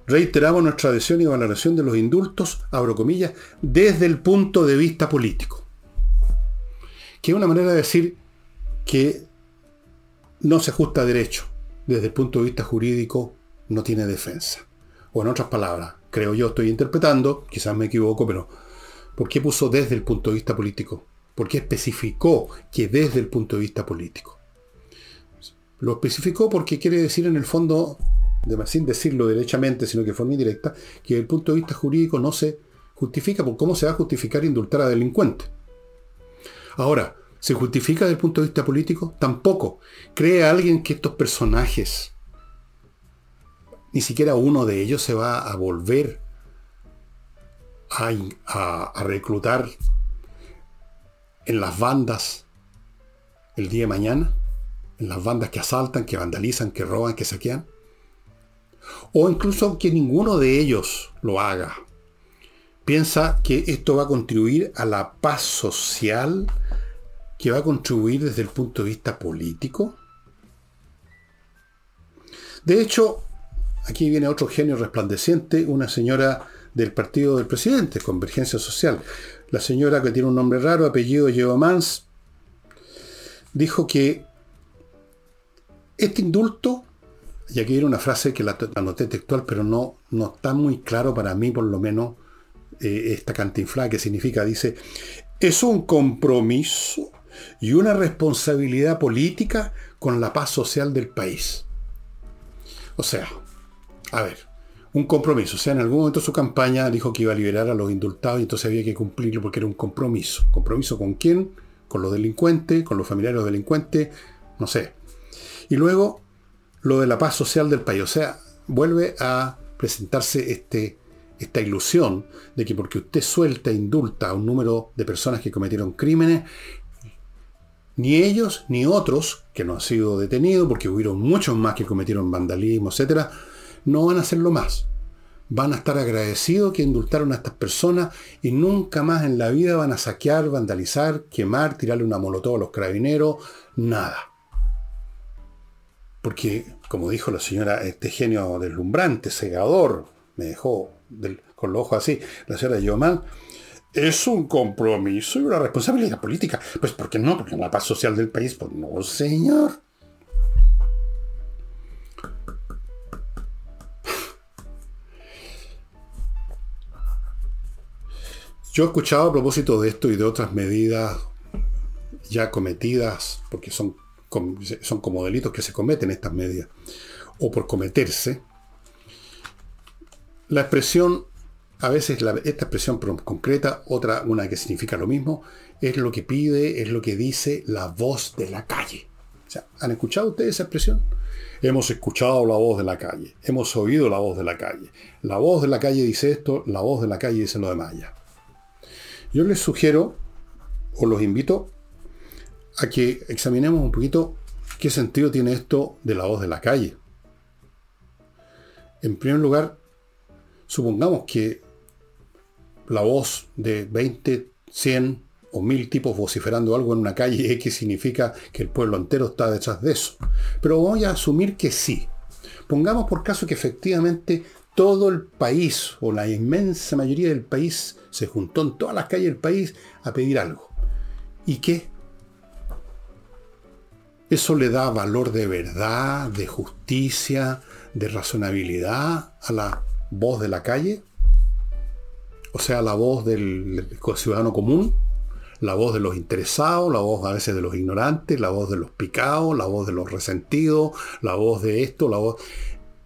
Reiteramos nuestra adhesión y valoración de los indultos, abro comillas, desde el punto de vista político. Que es una manera de decir que no se ajusta a derecho. Desde el punto de vista jurídico no tiene defensa. O en otras palabras, creo yo, estoy interpretando, quizás me equivoco, pero ¿por qué puso desde el punto de vista político? ¿Por qué especificó que desde el punto de vista político? Lo especificó porque quiere decir en el fondo, sin decirlo derechamente, sino que de forma indirecta, que desde el punto de vista jurídico no se justifica, por cómo se va a justificar indultar a delincuentes. Ahora, ¿Se justifica desde el punto de vista político? Tampoco. ¿Cree alguien que estos personajes, ni siquiera uno de ellos se va a volver a, reclutar en las bandas el día de mañana? ¿En las bandas que asaltan, que vandalizan, que roban, que saquean? O incluso que ninguno de ellos lo haga. Piensa que esto va a contribuir a la paz social que va a contribuir desde el punto de vista político? De hecho, aquí viene otro genio resplandeciente, una señora del partido del presidente, Convergencia Social. La señora que tiene un nombre raro, apellido Mans, dijo que este indulto, y aquí viene una frase que la anoté textual, pero no, no está muy claro para mí, por lo menos, eh, esta cantinflada que significa, dice, es un compromiso y una responsabilidad política con la paz social del país. O sea, a ver, un compromiso. O sea, en algún momento su campaña dijo que iba a liberar a los indultados y entonces había que cumplirlo porque era un compromiso. ¿Compromiso con quién? Con los delincuentes, con los familiares de los delincuentes, no sé. Y luego lo de la paz social del país. O sea, vuelve a presentarse este, esta ilusión de que porque usted suelta e indulta a un número de personas que cometieron crímenes, ni ellos ni otros, que no han sido detenidos, porque hubieron muchos más que cometieron vandalismo, etc., no van a hacerlo más. Van a estar agradecidos que indultaron a estas personas y nunca más en la vida van a saquear, vandalizar, quemar, tirarle una molotov a los carabineros, nada. Porque, como dijo la señora, este genio deslumbrante, segador, me dejó con los ojos así, la señora Yomán, es un compromiso y una responsabilidad política. Pues ¿por qué no? Porque la paz social del país, pues no, señor. Yo he escuchado a propósito de esto y de otras medidas ya cometidas, porque son, son como delitos que se cometen estas medidas, o por cometerse, la expresión a veces esta expresión concreta, otra, una que significa lo mismo, es lo que pide, es lo que dice la voz de la calle. ¿Han escuchado ustedes esa expresión? Hemos escuchado la voz de la calle, hemos oído la voz de la calle. La voz de la calle dice esto, la voz de la calle dice lo de Maya. Yo les sugiero, o los invito, a que examinemos un poquito qué sentido tiene esto de la voz de la calle. En primer lugar, supongamos que la voz de 20, 100 o 1000 tipos vociferando algo en una calle (laughs) X significa que el pueblo entero está detrás de eso. Pero voy a asumir que sí. Pongamos por caso que efectivamente todo el país o la inmensa mayoría del país se juntó en todas las calles del país a pedir algo. ¿Y qué? ¿Eso le da valor de verdad, de justicia, de razonabilidad a la voz de la calle? o sea, la voz del ciudadano común, la voz de los interesados, la voz a veces de los ignorantes, la voz de los picados, la voz de los resentidos, la voz de esto, la voz...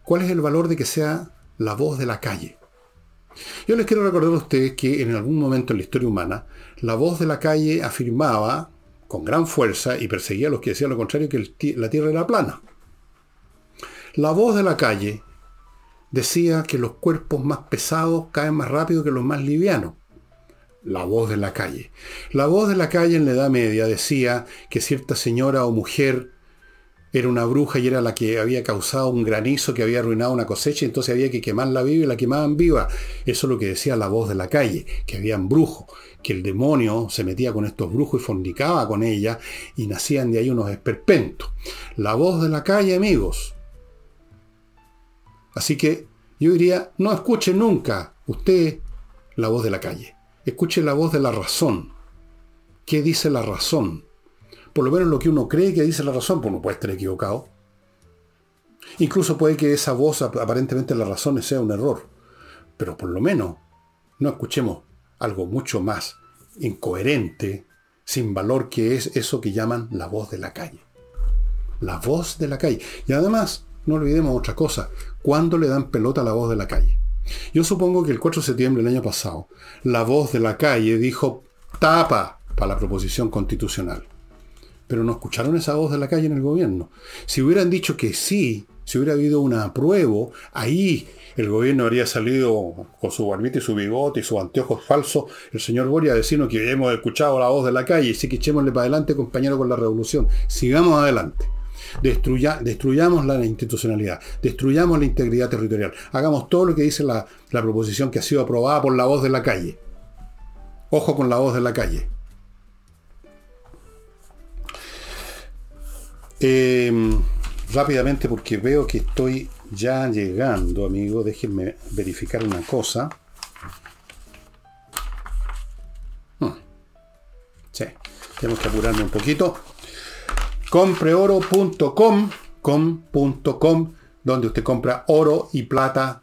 ¿Cuál es el valor de que sea la voz de la calle? Yo les quiero recordar a ustedes que en algún momento en la historia humana, la voz de la calle afirmaba con gran fuerza y perseguía a los que decían lo contrario que la Tierra era plana. La voz de la calle decía que los cuerpos más pesados caen más rápido que los más livianos. La voz de la calle. La voz de la calle en la Edad Media decía que cierta señora o mujer era una bruja y era la que había causado un granizo que había arruinado una cosecha, y entonces había que quemarla viva y la quemaban viva. Eso es lo que decía la voz de la calle, que habían brujos, que el demonio se metía con estos brujos y fornicaba con ella y nacían de ahí unos esperpentos. La voz de la calle, amigos. Así que yo diría, no escuche nunca usted la voz de la calle. Escuche la voz de la razón. ¿Qué dice la razón? por lo menos lo que uno cree que dice la razón, pues no puede estar equivocado. Incluso puede que esa voz, aparentemente la razón, sea un error. Pero por lo menos no escuchemos algo mucho más incoherente, sin valor, que es eso que llaman la voz de la calle. La voz de la calle. Y además, no olvidemos otra cosa, ¿cuándo le dan pelota a la voz de la calle? Yo supongo que el 4 de septiembre del año pasado, la voz de la calle dijo tapa para la proposición constitucional pero no escucharon esa voz de la calle en el gobierno. Si hubieran dicho que sí, si hubiera habido un apruebo, ahí el gobierno habría salido con su barbita y su bigote y sus anteojos falsos, el señor Boria a decirnos que hemos escuchado la voz de la calle, y sí que echémosle para adelante, compañero, con la revolución. Sigamos adelante. destruyamos la institucionalidad, destruyamos la integridad territorial, hagamos todo lo que dice la proposición que ha sido aprobada por la voz de la calle. Ojo con la voz de la calle. Em, rápidamente porque veo que estoy ya llegando, amigo. Déjenme verificar una cosa. Hmm. Sí, tenemos que apurarme un poquito. Compreoro.com, com.com, donde usted compra oro y plata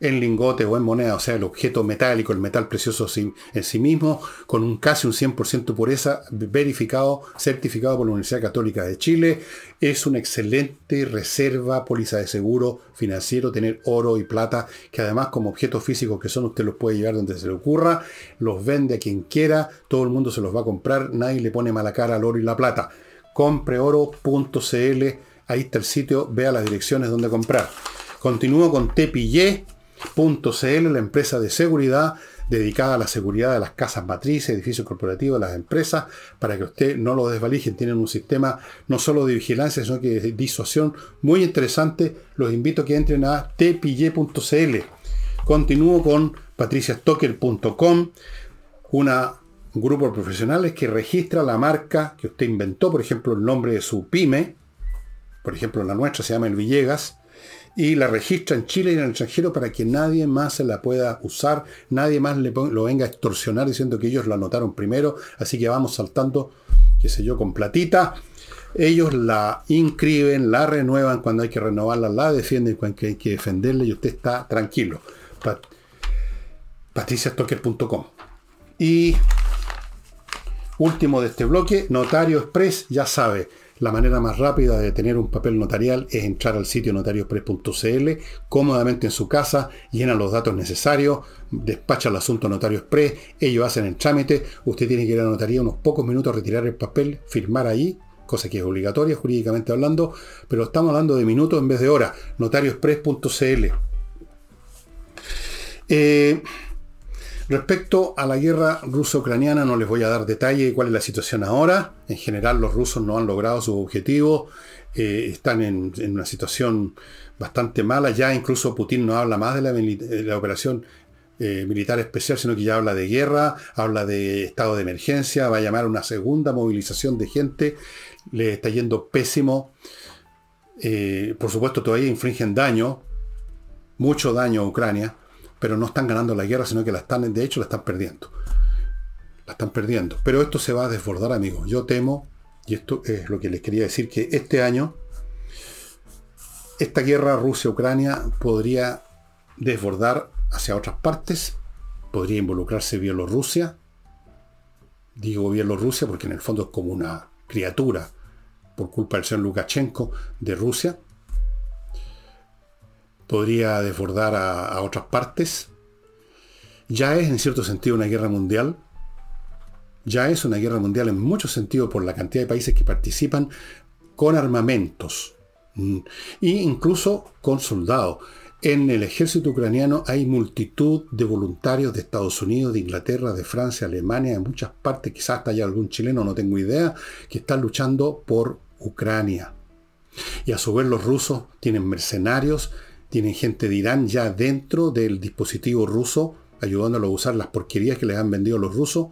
en lingote o en moneda, o sea, el objeto metálico, el metal precioso en sí mismo, con un casi un 100% pureza, verificado, certificado por la Universidad Católica de Chile. Es una excelente reserva, póliza de seguro financiero, tener oro y plata, que además como objetos físicos que son, usted los puede llevar donde se le ocurra, los vende a quien quiera, todo el mundo se los va a comprar, nadie le pone mala cara al oro y la plata. Compreoro.cl, ahí está el sitio, vea las direcciones donde comprar. Continúo con Tepillé .cl, la empresa de seguridad dedicada a la seguridad de las casas matrices, edificios corporativos, las empresas, para que usted no lo desvalijen. Tienen un sistema no solo de vigilancia, sino que de disuasión muy interesante. Los invito a que entren a tpille.cl. Continúo con patriciastocker.com, un grupo de profesionales que registra la marca que usted inventó, por ejemplo, el nombre de su pyme, por ejemplo, la nuestra se llama El Villegas, y la registra en Chile y en el extranjero para que nadie más se la pueda usar, nadie más le lo venga a extorsionar diciendo que ellos la anotaron primero, así que vamos saltando, qué sé yo, con platita. Ellos la inscriben, la renuevan cuando hay que renovarla, la defienden cuando hay que defenderla y usted está tranquilo. Pat patriciastocker.com. Y último de este bloque, Notario Express, ya sabe, la manera más rápida de tener un papel notarial es entrar al sitio notariospress.cl, cómodamente en su casa, llena los datos necesarios, despacha el asunto Notario Express, ellos hacen el trámite, usted tiene que ir a la notaría unos pocos minutos, retirar el papel, firmar ahí, cosa que es obligatoria jurídicamente hablando, pero estamos hablando de minutos en vez de horas, notariospress.cl. Respecto a la guerra ruso-ucraniana no les voy a dar detalle de cuál es la situación ahora. En general los rusos no han logrado su objetivo, eh, están en, una situación bastante mala. Ya incluso Putin no habla más de la, operación eh, militar especial, sino que ya habla de guerra, habla de estado de emergencia, va a llamar a una segunda movilización de gente. Le está yendo pésimo. Eh, por supuesto todavía infringen daño, mucho daño a Ucrania pero no están ganando la guerra, sino que la están, de hecho, la están perdiendo. La están perdiendo. Pero esto se va a desbordar, amigos. Yo temo, y esto es lo que les quería decir, que este año esta guerra Rusia-Ucrania podría desbordar hacia otras partes, podría involucrarse Bielorrusia. Digo Bielorrusia porque en el fondo es como una criatura por culpa del señor Lukashenko de Rusia podría desbordar a, otras partes. Ya es en cierto sentido una guerra mundial. Ya es una guerra mundial en muchos sentidos por la cantidad de países que participan con armamentos. Mm, e incluso con soldados. En el ejército ucraniano hay multitud de voluntarios de Estados Unidos, de Inglaterra, de Francia, Alemania, de muchas partes, quizás hasta haya algún chileno, no tengo idea, que están luchando por Ucrania. Y a su vez los rusos tienen mercenarios, tienen gente de Irán ya dentro del dispositivo ruso, ayudándolo a usar las porquerías que les han vendido los rusos.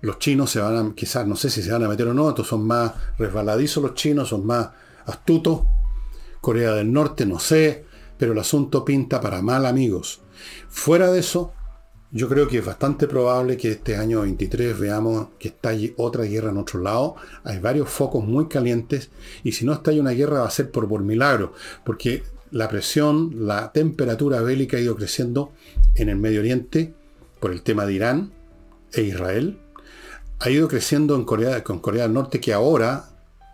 Los chinos se van a, quizás, no sé si se van a meter o no, estos son más resbaladizos los chinos, son más astutos. Corea del Norte, no sé, pero el asunto pinta para mal amigos. Fuera de eso, yo creo que es bastante probable que este año 23 veamos que estalle otra guerra en otro lado. Hay varios focos muy calientes y si no estalla una guerra va a ser por, por milagro, porque la presión, la temperatura bélica ha ido creciendo en el Medio Oriente por el tema de Irán e Israel. Ha ido creciendo con Corea del Norte, que ahora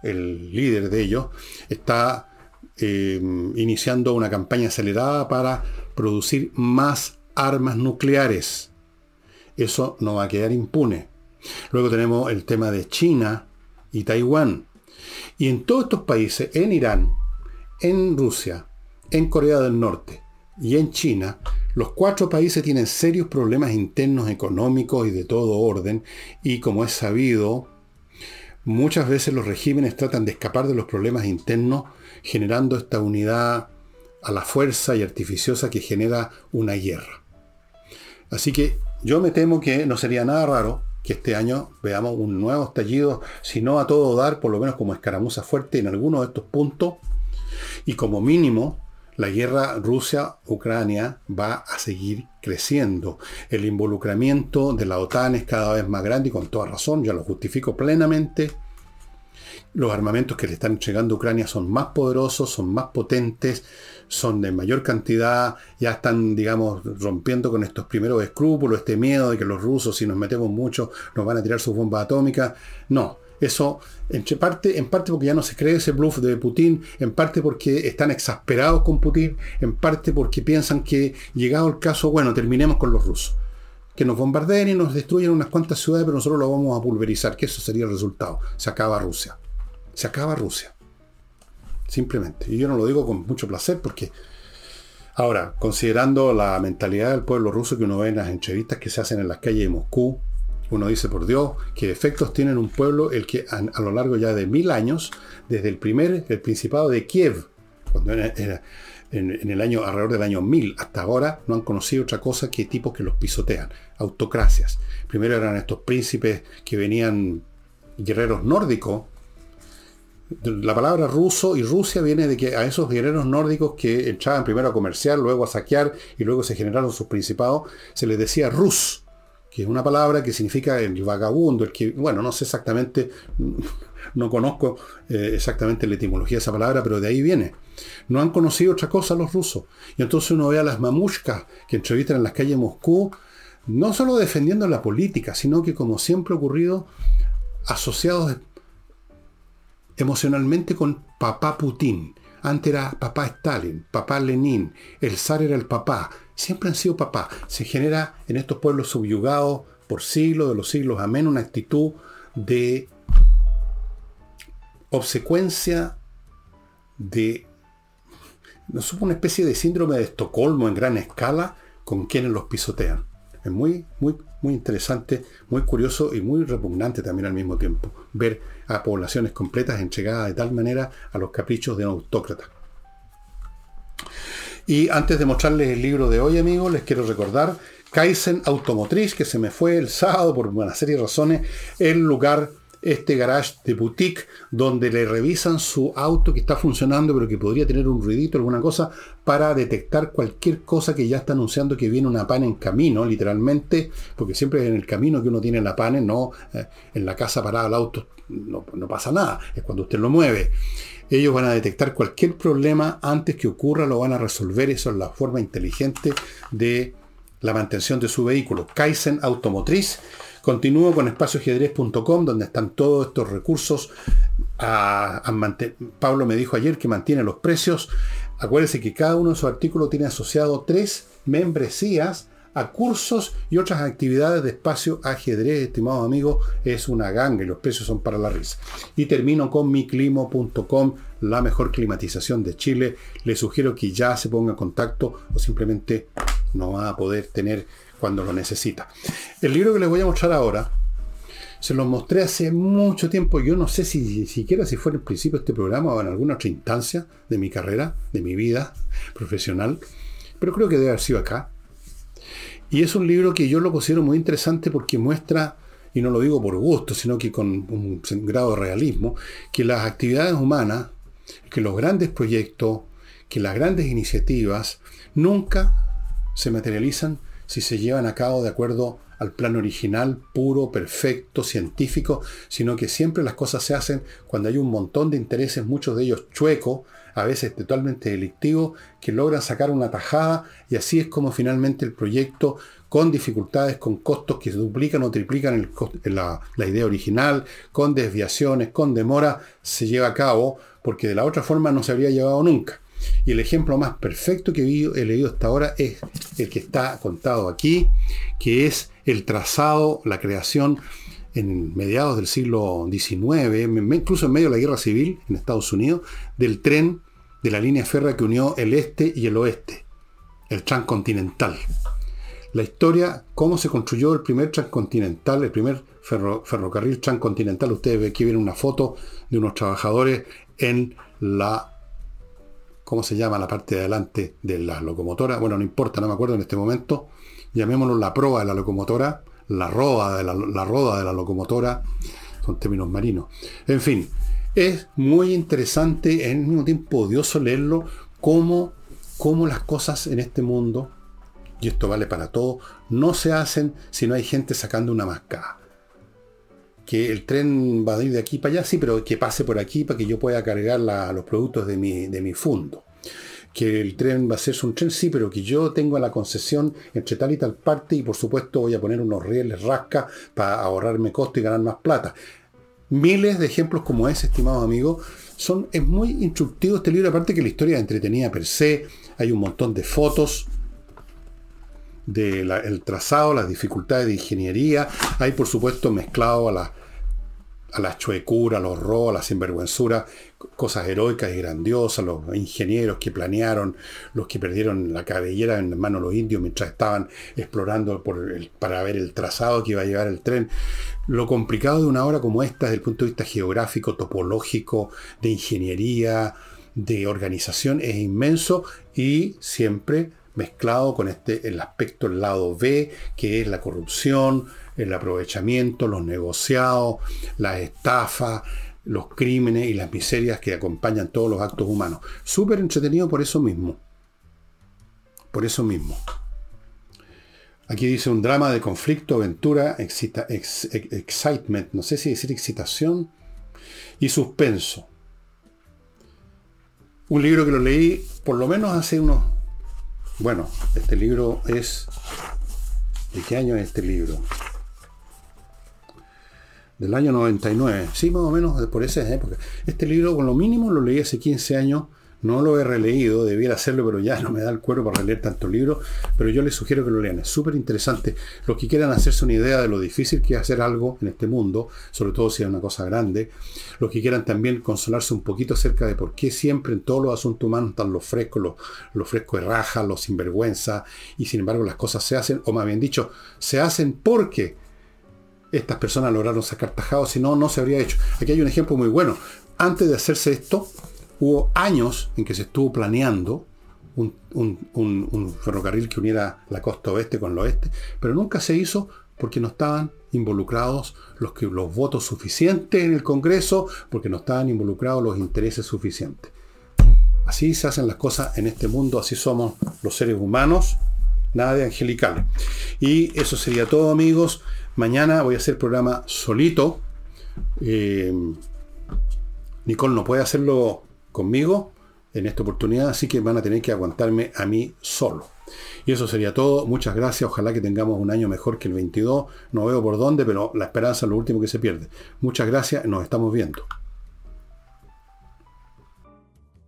el líder de ellos está eh, iniciando una campaña acelerada para producir más armas nucleares. Eso no va a quedar impune. Luego tenemos el tema de China y Taiwán. Y en todos estos países, en Irán, en Rusia, en Corea del Norte y en China, los cuatro países tienen serios problemas internos económicos y de todo orden, y como es sabido, muchas veces los regímenes tratan de escapar de los problemas internos generando esta unidad a la fuerza y artificiosa que genera una guerra. Así que yo me temo que no sería nada raro que este año veamos un nuevo estallido, si no a todo dar, por lo menos como escaramuza fuerte en algunos de estos puntos, y como mínimo la guerra Rusia-Ucrania va a seguir creciendo. El involucramiento de la OTAN es cada vez más grande y con toda razón, ya lo justifico plenamente. Los armamentos que le están entregando a Ucrania son más poderosos, son más potentes, son de mayor cantidad, ya están, digamos, rompiendo con estos primeros escrúpulos, este miedo de que los rusos, si nos metemos mucho, nos van a tirar sus bombas atómicas. No, eso, en parte, en parte porque ya no se cree ese bluff de Putin, en parte porque están exasperados con Putin, en parte porque piensan que, llegado el caso, bueno, terminemos con los rusos. Que nos bombardeen y nos destruyan unas cuantas ciudades, pero nosotros lo vamos a pulverizar, que eso sería el resultado. Se acaba Rusia. Se acaba Rusia. Simplemente. Y yo no lo digo con mucho placer porque... Ahora, considerando la mentalidad del pueblo ruso que uno ve en las entrevistas que se hacen en las calles de Moscú, uno dice, por Dios, qué efectos tiene un pueblo el que a, lo largo ya de mil años, desde el primer, el Principado de Kiev, cuando era, en, el año, alrededor del año 1000 hasta ahora, no han conocido otra cosa que tipos que los pisotean, autocracias. Primero eran estos príncipes que venían guerreros nórdicos, la palabra ruso y Rusia viene de que a esos guerreros nórdicos que echaban primero a comerciar, luego a saquear y luego se generaron sus principados, se les decía rus, que es una palabra que significa el vagabundo, el que, bueno, no sé exactamente, (laughs) no conozco eh, exactamente la etimología de esa palabra, pero de ahí viene. No han conocido otra cosa los rusos. Y entonces uno ve a las mamushkas que entrevistan en las calles de Moscú, no solo defendiendo la política, sino que como siempre ha ocurrido, asociados emocionalmente con papá Putin. Antes era papá Stalin, papá Lenin, el zar era el papá. Siempre han sido papá. Se genera en estos pueblos subyugados por siglos de los siglos amén una actitud de obsecuencia, de no supo una especie de síndrome de Estocolmo en gran escala con quienes los pisotean. Es muy, muy, muy interesante, muy curioso y muy repugnante también al mismo tiempo ver a poblaciones completas entregadas de tal manera a los caprichos de un autócrata. Y antes de mostrarles el libro de hoy, amigos, les quiero recordar Kaizen Automotriz, que se me fue el sábado por una serie de razones, el lugar este garage de boutique donde le revisan su auto que está funcionando pero que podría tener un ruidito, alguna cosa, para detectar cualquier cosa que ya está anunciando que viene una pan en camino, literalmente, porque siempre es en el camino que uno tiene la pan, no eh, en la casa parada el auto, no, no pasa nada, es cuando usted lo mueve. Ellos van a detectar cualquier problema antes que ocurra, lo van a resolver, eso es la forma inteligente de la mantención de su vehículo. Kaizen Automotriz Continúo con espacioajedrez.com, donde están todos estos recursos. Pablo me dijo ayer que mantiene los precios. Acuérdense que cada uno de sus artículos tiene asociado tres membresías a cursos y otras actividades de espacio ajedrez, estimados amigos, es una ganga y los precios son para la risa. Y termino con miclimo.com, la mejor climatización de Chile. Les sugiero que ya se ponga en contacto o simplemente no va a poder tener cuando lo necesita. El libro que les voy a mostrar ahora, se los mostré hace mucho tiempo. Yo no sé si siquiera si fue en el principio este programa o en alguna otra instancia de mi carrera, de mi vida profesional, pero creo que debe haber sido acá. Y es un libro que yo lo considero muy interesante porque muestra, y no lo digo por gusto, sino que con un grado de realismo, que las actividades humanas, que los grandes proyectos, que las grandes iniciativas nunca se materializan si se llevan a cabo de acuerdo al plan original, puro, perfecto, científico, sino que siempre las cosas se hacen cuando hay un montón de intereses, muchos de ellos chuecos, a veces totalmente delictivos, que logran sacar una tajada y así es como finalmente el proyecto, con dificultades, con costos que se duplican o triplican la, la idea original, con desviaciones, con demora, se lleva a cabo, porque de la otra forma no se habría llevado nunca. Y el ejemplo más perfecto que he leído hasta ahora es el que está contado aquí, que es el trazado, la creación en mediados del siglo XIX, incluso en medio de la guerra civil en Estados Unidos, del tren de la línea férrea que unió el este y el oeste, el transcontinental. La historia, cómo se construyó el primer transcontinental, el primer ferrocarril transcontinental. Ustedes ven aquí viene una foto de unos trabajadores en la ¿cómo se llama la parte de adelante de la locomotora? Bueno, no importa, no me acuerdo en este momento. Llamémoslo la proa de la locomotora, la roda de la, roda de la locomotora, son términos marinos. En fin, es muy interesante, en el mismo tiempo odioso leerlo, cómo, cómo las cosas en este mundo, y esto vale para todo, no se hacen si no hay gente sacando una mascada que el tren va a ir de aquí para allá, sí, pero que pase por aquí para que yo pueda cargar los productos de mi, de mi fondo. Que el tren va a ser un tren, sí, pero que yo tengo la concesión entre tal y tal parte y por supuesto voy a poner unos rieles rasca para ahorrarme costo y ganar más plata. Miles de ejemplos como ese, estimado amigo, son, es muy instructivo este libro, aparte que la historia es entretenida per se, hay un montón de fotos, del trazado, las dificultades de ingeniería. Hay, por supuesto, mezclado a la, a la chuecura, a los robos, a la sinvergüenzura, cosas heroicas y grandiosas, los ingenieros que planearon, los que perdieron la cabellera en manos de los indios mientras estaban explorando para ver el trazado que iba a llevar el tren. Lo complicado de una obra como esta desde el punto de vista geográfico, topológico, de ingeniería, de organización es inmenso y siempre mezclado con este, el aspecto, el lado B, que es la corrupción, el aprovechamiento, los negociados, las estafas, los crímenes y las miserias que acompañan todos los actos humanos. Súper entretenido por eso mismo. Por eso mismo. Aquí dice un drama de conflicto, aventura, excita, excitement, no sé si decir excitación, y suspenso. Un libro que lo leí por lo menos hace unos bueno, este libro es... ¿De qué año es este libro? Del año 99. Sí, más o menos por esa época. Este libro, con lo mínimo, lo leí hace 15 años no lo he releído, debiera hacerlo, pero ya (laughs) no me da el cuerpo para releer tantos libros. Pero yo les sugiero que lo lean. Es súper interesante. Los que quieran hacerse una idea de lo difícil que es hacer algo en este mundo, sobre todo si es una cosa grande. Los que quieran también consolarse un poquito acerca de por qué siempre en todos los asuntos humanos están los frescos, los, los frescos de raja, los sinvergüenza, y sin embargo las cosas se hacen, o más bien dicho, se hacen porque estas personas lograron sacar tajados, si no, no se habría hecho. Aquí hay un ejemplo muy bueno. Antes de hacerse esto, Hubo años en que se estuvo planeando un, ferrocarril que uniera la costa oeste con el oeste, pero nunca se hizo porque no estaban involucrados los, los votos suficientes en el Congreso, porque no estaban involucrados los intereses suficientes. Así se hacen las cosas en este mundo, así somos los seres humanos, nada de angelicales. Y eso sería todo amigos. Mañana voy a hacer programa solito. Eh, Nicole no puede hacerlo conmigo en esta oportunidad, así que van a tener que aguantarme a mí solo. Y eso sería todo. Muchas gracias. Ojalá que tengamos un año mejor que el 22. No veo por dónde, pero la esperanza es lo último que se pierde. Muchas gracias. Nos estamos viendo.